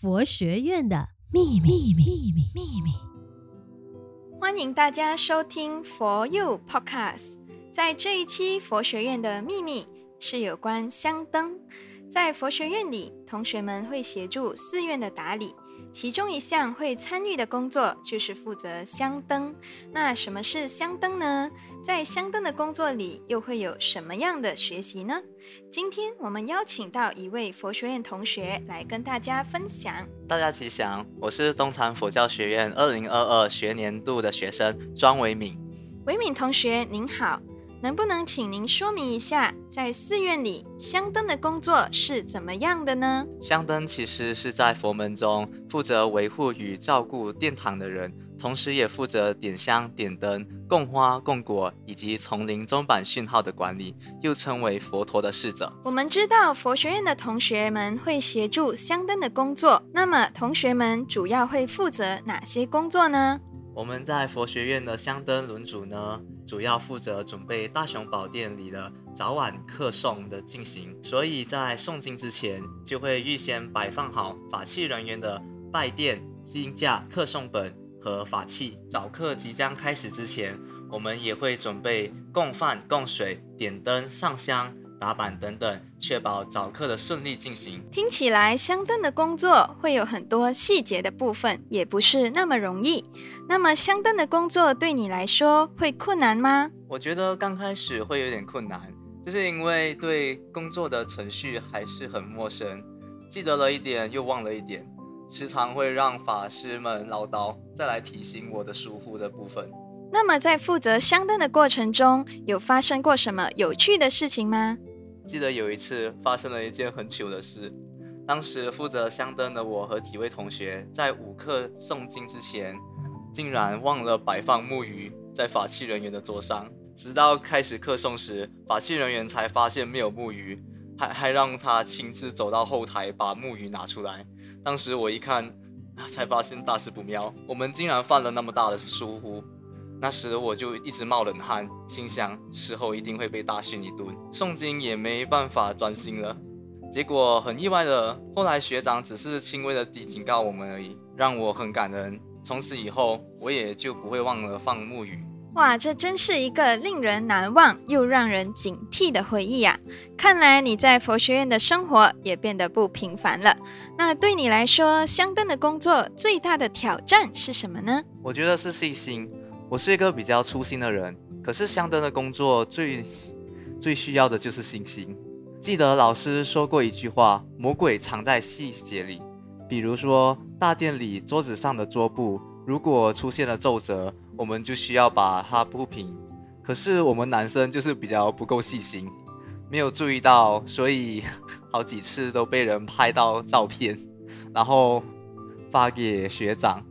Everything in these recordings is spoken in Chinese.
佛学院的秘密，秘密，秘密，欢迎大家收听佛 u Podcast。在这一期佛学院的秘密是有关香灯。在佛学院里，同学们会协助寺院的打理。其中一项会参与的工作就是负责香灯。那什么是香灯呢？在香灯的工作里又会有什么样的学习呢？今天我们邀请到一位佛学院同学来跟大家分享。大家吉祥，我是东禅佛教学院二零二二学年度的学生庄维敏。维敏同学您好。能不能请您说明一下，在寺院里香灯的工作是怎么样的呢？香灯其实是在佛门中负责维护与照顾殿堂的人，同时也负责点香、点灯、供花、供果以及丛林钟板讯号的管理，又称为佛陀的侍者。我们知道佛学院的同学们会协助香灯的工作，那么同学们主要会负责哪些工作呢？我们在佛学院的香灯轮组呢，主要负责准备大雄宝殿里的早晚课诵的进行，所以在诵经之前，就会预先摆放好法器人员的拜垫、经架、课诵本和法器。早课即将开始之前，我们也会准备供饭、供水、点灯、上香。打板等等，确保早课的顺利进行。听起来香灯的工作会有很多细节的部分，也不是那么容易。那么香灯的工作对你来说会困难吗？我觉得刚开始会有点困难，就是因为对工作的程序还是很陌生，记得了一点又忘了一点，时常会让法师们唠叨，再来提醒我的疏忽的部分。那么在负责香灯的过程中，有发生过什么有趣的事情吗？记得有一次发生了一件很糗的事，当时负责香灯的我和几位同学在午课诵经之前，竟然忘了摆放木鱼在法器人员的桌上，直到开始课诵时，法器人员才发现没有木鱼，还还让他亲自走到后台把木鱼拿出来。当时我一看，才发现大事不妙，我们竟然犯了那么大的疏忽。那时我就一直冒冷汗，心想事后一定会被大训一顿，诵经也没办法专心了。结果很意外的，后来学长只是轻微的地警告我们而已，让我很感恩。从此以后，我也就不会忘了放木鱼。哇，这真是一个令人难忘又让人警惕的回忆呀！看来你在佛学院的生活也变得不平凡了。那对你来说，香灯的工作最大的挑战是什么呢？我觉得是细心。我是一个比较粗心的人，可是香灯的工作最最需要的就是信心。记得老师说过一句话：“魔鬼藏在细节里。”比如说，大殿里桌子上的桌布如果出现了皱褶，我们就需要把它铺平。可是我们男生就是比较不够细心，没有注意到，所以 好几次都被人拍到照片，然后发给学长。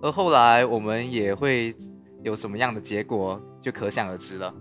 而后来我们也会。有什么样的结果，就可想而知了。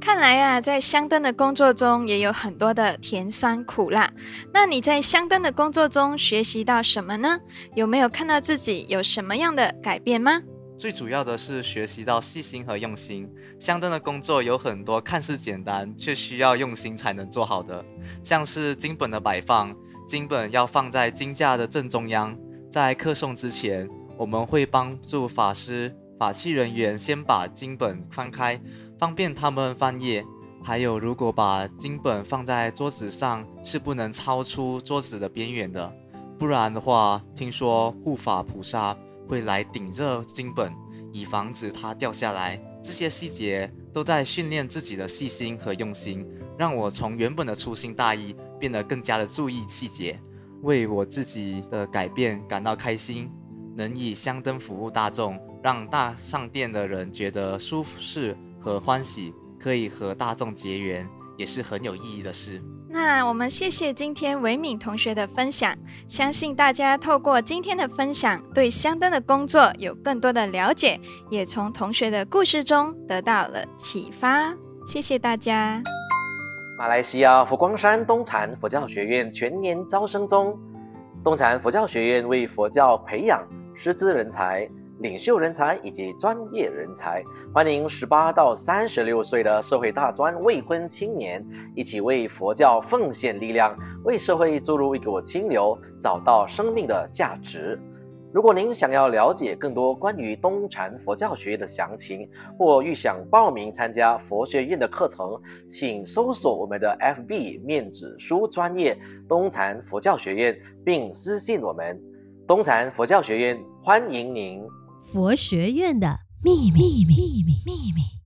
看来啊，在香灯的工作中也有很多的甜酸苦辣。那你在香灯的工作中学习到什么呢？有没有看到自己有什么样的改变吗？最主要的是学习到细心和用心。香灯的工作有很多看似简单，却需要用心才能做好的，像是经本的摆放，经本要放在经架的正中央。在课诵之前，我们会帮助法师。法器人员先把经本翻开，方便他们翻页。还有，如果把经本放在桌子上，是不能超出桌子的边缘的，不然的话，听说护法菩萨会来顶着经本，以防止它掉下来。这些细节都在训练自己的细心和用心，让我从原本的粗心大意变得更加的注意细节，为我自己的改变感到开心。能以香灯服务大众，让大上殿的人觉得舒适和欢喜，可以和大众结缘，也是很有意义的事。那我们谢谢今天维敏同学的分享，相信大家透过今天的分享，对香灯的工作有更多的了解，也从同学的故事中得到了启发。谢谢大家。马来西亚佛光山东禅佛教学院全年招生中，东禅佛教学院为佛教培养师资人才、领袖人才以及专业人才。欢迎十八到三十六岁的社会大专未婚青年，一起为佛教奉献力量，为社会注入一股清流，找到生命的价值。如果您想要了解更多关于东禅佛教学院的详情，或欲想报名参加佛学院的课程，请搜索我们的 FB 面子书专业东禅佛教学院，并私信我们。东禅佛教学院欢迎您。佛学院的秘密，秘密，秘密，秘密。